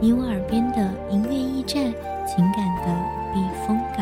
你我耳边的音乐驿站，情感的避风港。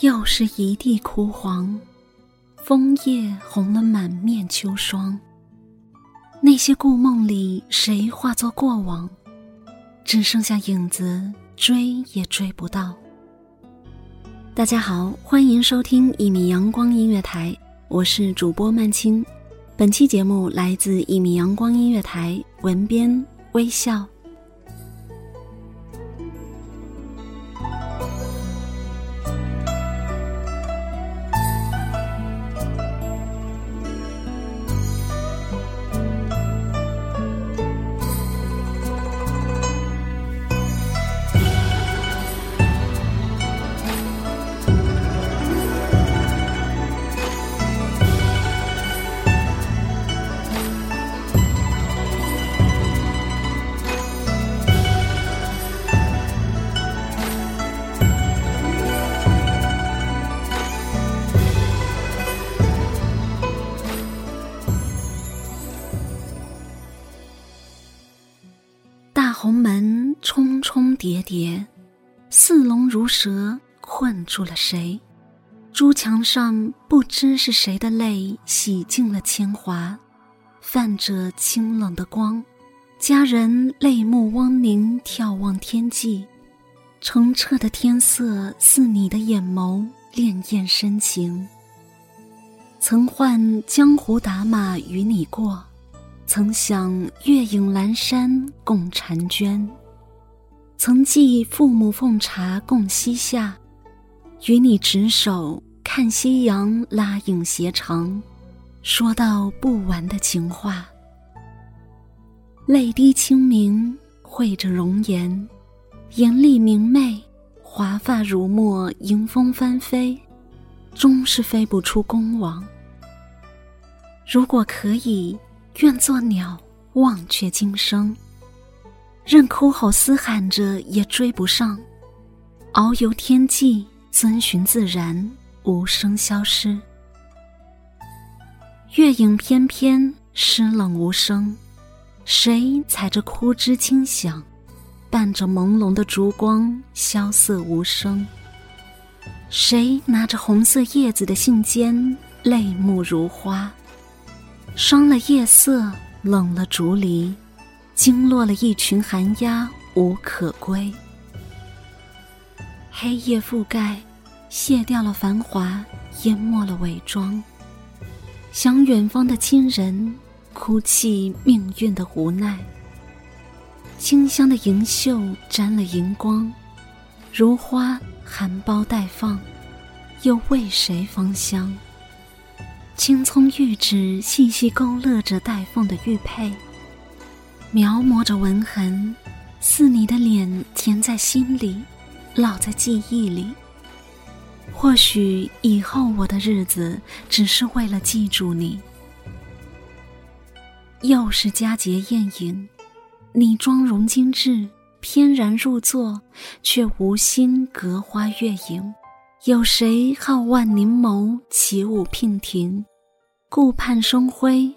又是一地枯黄，枫叶红了满面秋霜。那些故梦里，谁化作过往？只剩下影子，追也追不到。大家好，欢迎收听一米阳光音乐台，我是主播曼青。本期节目来自一米阳光音乐台，文编微笑。红门重重叠叠，似龙如蛇，困住了谁？朱墙上不知是谁的泪洗净了铅华，泛着清冷的光。佳人泪目汪凝，眺望天际，澄澈的天色似你的眼眸，潋滟深情。曾唤江湖打马与你过。曾想月影阑珊共婵娟，曾记父母奉茶共膝下，与你执手看夕阳拉影斜长，说到不完的情话。泪滴清明绘着容颜，眼里明媚，华发如墨迎风翻飞，终是飞不出宫网。如果可以。愿做鸟，忘却今生。任哭吼嘶喊着，也追不上。遨游天际，遵循自然，无声消失。月影翩翩，湿冷无声。谁踩着枯枝轻响，伴着朦胧的烛光，萧瑟无声。谁拿着红色叶子的信笺，泪目如花。霜了夜色，冷了竹篱，惊落了一群寒鸦，无可归。黑夜覆盖，卸掉了繁华，淹没了伪装。想远方的亲人，哭泣命运的无奈。清香的银袖沾了银光，如花含苞待放，又为谁芳香？青葱玉指细细勾勒着带凤的玉佩，描摹着纹痕，似你的脸填在心里，烙在记忆里。或许以后我的日子，只是为了记住你。又是佳节宴饮。你妆容精致，翩然入座，却无心隔花月影。有谁好万凝眸，起舞娉婷？顾盼生辉，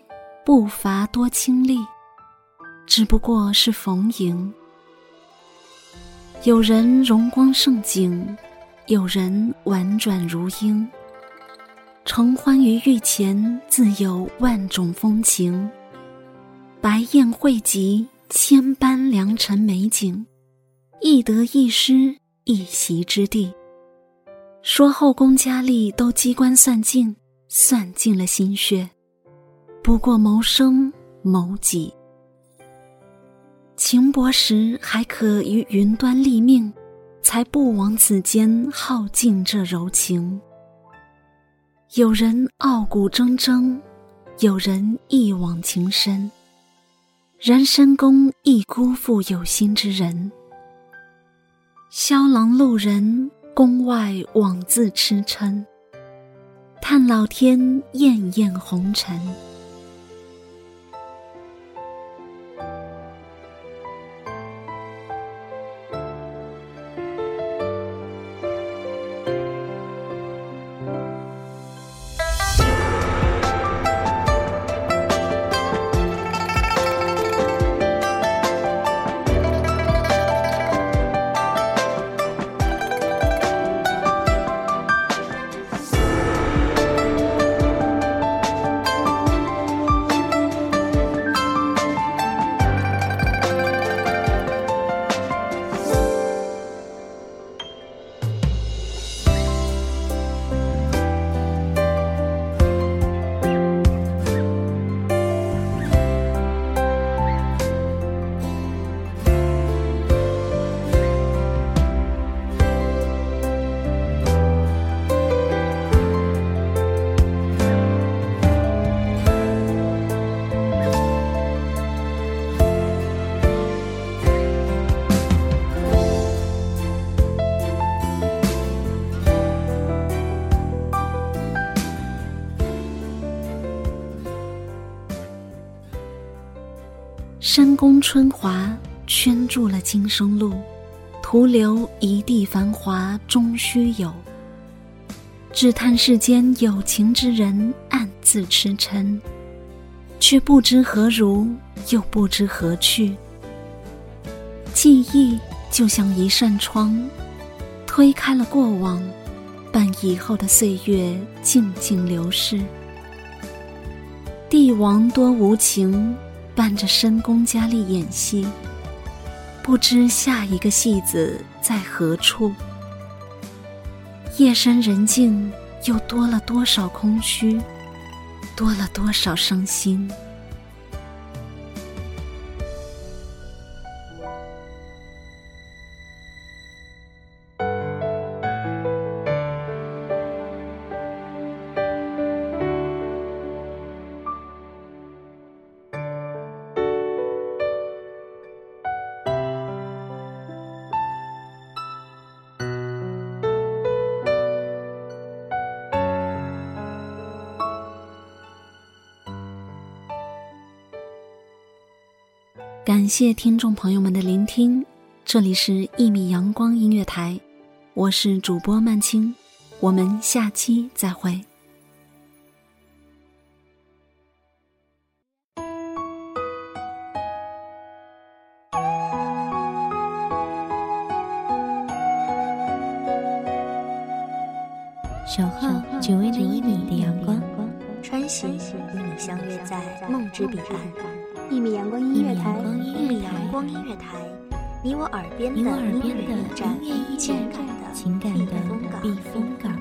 步伐多清丽，只不过是逢迎。有人容光盛景，有人婉转如莺。承欢于御前，自有万种风情。白宴汇集。千般良辰美景，一得一失，一席之地。说后宫佳丽都机关算尽，算尽了心血，不过谋生谋己。情薄时还可于云端立命，才不枉此间耗尽这柔情。有人傲骨铮铮，有人一往情深。然深宫亦辜负有心之人。萧郎路人，宫外枉自痴嗔。叹老天艳艳红尘。深宫春华圈住了今生路，徒留一地繁华终须有。只叹世间有情之人暗自痴嗔，却不知何如，又不知何去。记忆就像一扇窗，推开了过往，伴以后的岁月静静流逝。帝王多无情。伴着深宫佳丽演戏，不知下一个戏子在何处。夜深人静，又多了多少空虚，多了多少伤心。感谢听众朋友们的聆听，这里是《一米阳光音乐台》，我是主播曼青，我们下期再会。守候只为那一米的阳光，穿行与你相约在梦之彼岸。一米阳光音乐台，一米阳光音乐台，你我耳边的音乐驿站，情感的避风港。